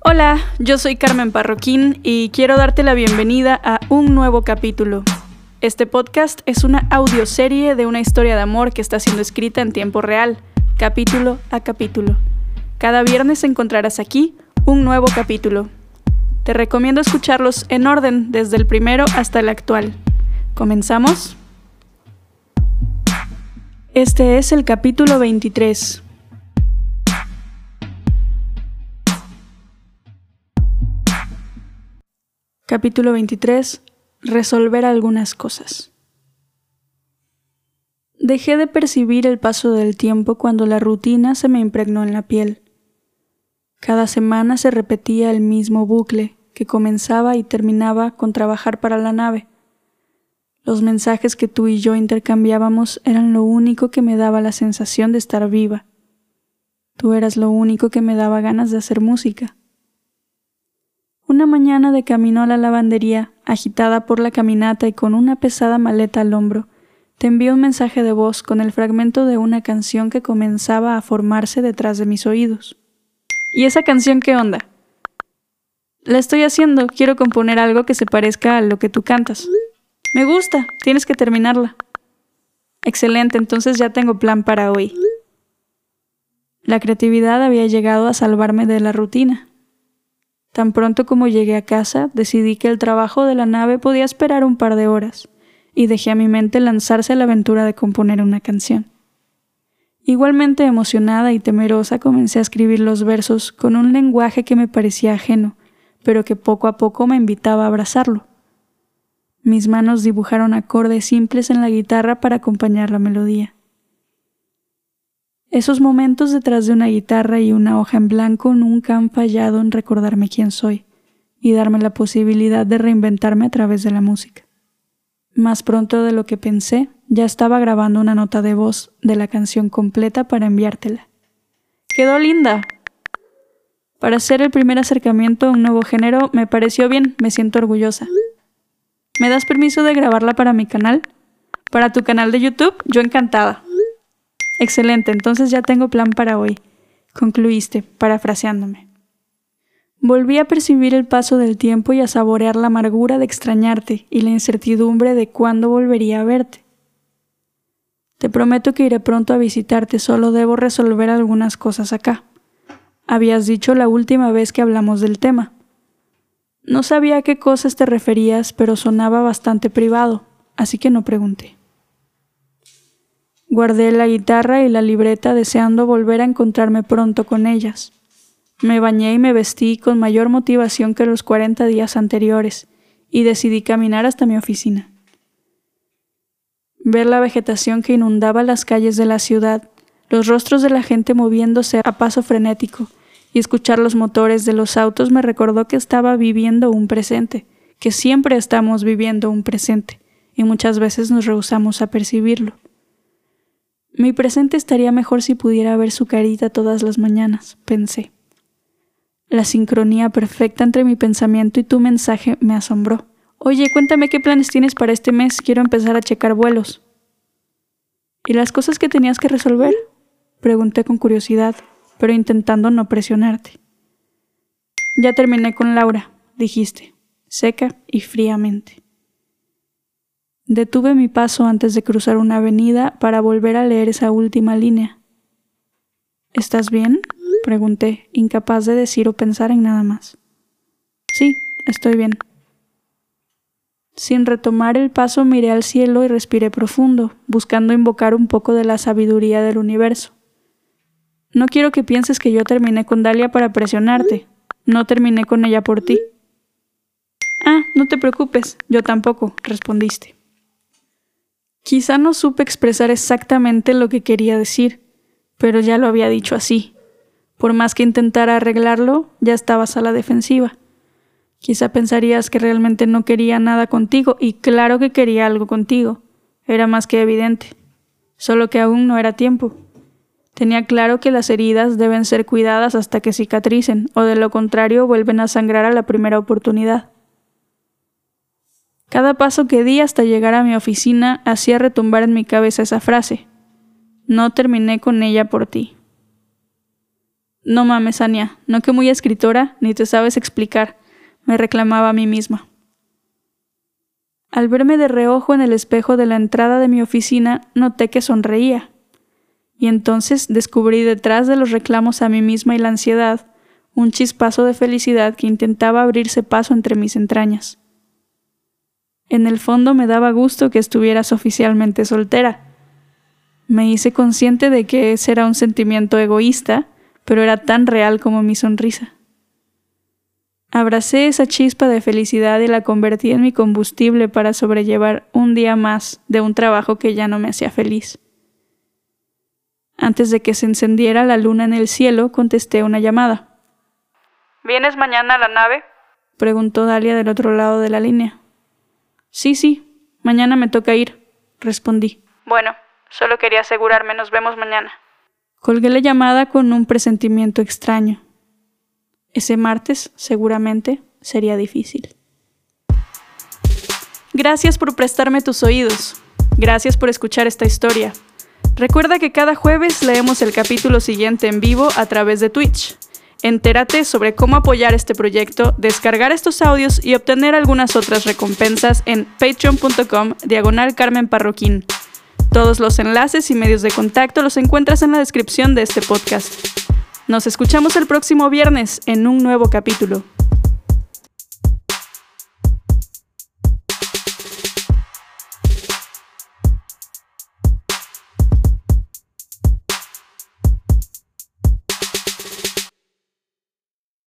Hola, yo soy Carmen Parroquín y quiero darte la bienvenida a un nuevo capítulo. Este podcast es una audioserie de una historia de amor que está siendo escrita en tiempo real, capítulo a capítulo. Cada viernes encontrarás aquí un nuevo capítulo. Te recomiendo escucharlos en orden desde el primero hasta el actual. ¿Comenzamos? Este es el capítulo 23. Capítulo 23. Resolver algunas cosas. Dejé de percibir el paso del tiempo cuando la rutina se me impregnó en la piel. Cada semana se repetía el mismo bucle que comenzaba y terminaba con trabajar para la nave. Los mensajes que tú y yo intercambiábamos eran lo único que me daba la sensación de estar viva. Tú eras lo único que me daba ganas de hacer música. Una mañana de camino a la lavandería, agitada por la caminata y con una pesada maleta al hombro, te envié un mensaje de voz con el fragmento de una canción que comenzaba a formarse detrás de mis oídos. ¿Y esa canción qué onda? La estoy haciendo, quiero componer algo que se parezca a lo que tú cantas. Me gusta, tienes que terminarla. Excelente, entonces ya tengo plan para hoy. La creatividad había llegado a salvarme de la rutina. Tan pronto como llegué a casa, decidí que el trabajo de la nave podía esperar un par de horas, y dejé a mi mente lanzarse a la aventura de componer una canción. Igualmente emocionada y temerosa comencé a escribir los versos con un lenguaje que me parecía ajeno, pero que poco a poco me invitaba a abrazarlo. Mis manos dibujaron acordes simples en la guitarra para acompañar la melodía. Esos momentos detrás de una guitarra y una hoja en blanco nunca han fallado en recordarme quién soy y darme la posibilidad de reinventarme a través de la música. Más pronto de lo que pensé, ya estaba grabando una nota de voz de la canción completa para enviártela. ¡Quedó linda! Para hacer el primer acercamiento a un nuevo género me pareció bien, me siento orgullosa. ¿Me das permiso de grabarla para mi canal? ¿Para tu canal de YouTube? Yo encantada. Excelente, entonces ya tengo plan para hoy, concluiste, parafraseándome. Volví a percibir el paso del tiempo y a saborear la amargura de extrañarte y la incertidumbre de cuándo volvería a verte. Te prometo que iré pronto a visitarte, solo debo resolver algunas cosas acá. Habías dicho la última vez que hablamos del tema. No sabía a qué cosas te referías, pero sonaba bastante privado, así que no pregunté. Guardé la guitarra y la libreta deseando volver a encontrarme pronto con ellas. Me bañé y me vestí con mayor motivación que los cuarenta días anteriores, y decidí caminar hasta mi oficina. Ver la vegetación que inundaba las calles de la ciudad, los rostros de la gente moviéndose a paso frenético, y escuchar los motores de los autos me recordó que estaba viviendo un presente, que siempre estamos viviendo un presente, y muchas veces nos rehusamos a percibirlo. Mi presente estaría mejor si pudiera ver su carita todas las mañanas, pensé. La sincronía perfecta entre mi pensamiento y tu mensaje me asombró. Oye, cuéntame qué planes tienes para este mes, quiero empezar a checar vuelos. ¿Y las cosas que tenías que resolver? Pregunté con curiosidad, pero intentando no presionarte. Ya terminé con Laura, dijiste, seca y fríamente. Detuve mi paso antes de cruzar una avenida para volver a leer esa última línea. ¿Estás bien? pregunté, incapaz de decir o pensar en nada más. Sí, estoy bien. Sin retomar el paso miré al cielo y respiré profundo, buscando invocar un poco de la sabiduría del universo. No quiero que pienses que yo terminé con Dalia para presionarte. No terminé con ella por ti. Ah, no te preocupes, yo tampoco, respondiste. Quizá no supe expresar exactamente lo que quería decir, pero ya lo había dicho así. Por más que intentara arreglarlo, ya estabas a la defensiva. Quizá pensarías que realmente no quería nada contigo, y claro que quería algo contigo. Era más que evidente. Solo que aún no era tiempo. Tenía claro que las heridas deben ser cuidadas hasta que cicatricen, o de lo contrario vuelven a sangrar a la primera oportunidad. Cada paso que di hasta llegar a mi oficina hacía retumbar en mi cabeza esa frase. No terminé con ella por ti. No mames, Ania, no que muy escritora, ni te sabes explicar, me reclamaba a mí misma. Al verme de reojo en el espejo de la entrada de mi oficina, noté que sonreía. Y entonces descubrí detrás de los reclamos a mí misma y la ansiedad un chispazo de felicidad que intentaba abrirse paso entre mis entrañas. En el fondo me daba gusto que estuvieras oficialmente soltera. Me hice consciente de que ese era un sentimiento egoísta, pero era tan real como mi sonrisa. Abracé esa chispa de felicidad y la convertí en mi combustible para sobrellevar un día más de un trabajo que ya no me hacía feliz. Antes de que se encendiera la luna en el cielo, contesté una llamada. ¿Vienes mañana a la nave? preguntó Dalia del otro lado de la línea. Sí, sí, mañana me toca ir, respondí. Bueno, solo quería asegurarme, nos vemos mañana. Colgué la llamada con un presentimiento extraño. Ese martes, seguramente, sería difícil. Gracias por prestarme tus oídos. Gracias por escuchar esta historia. Recuerda que cada jueves leemos el capítulo siguiente en vivo a través de Twitch. Entérate sobre cómo apoyar este proyecto, descargar estos audios y obtener algunas otras recompensas en patreon.com diagonal Carmen Parroquín. Todos los enlaces y medios de contacto los encuentras en la descripción de este podcast. Nos escuchamos el próximo viernes en un nuevo capítulo.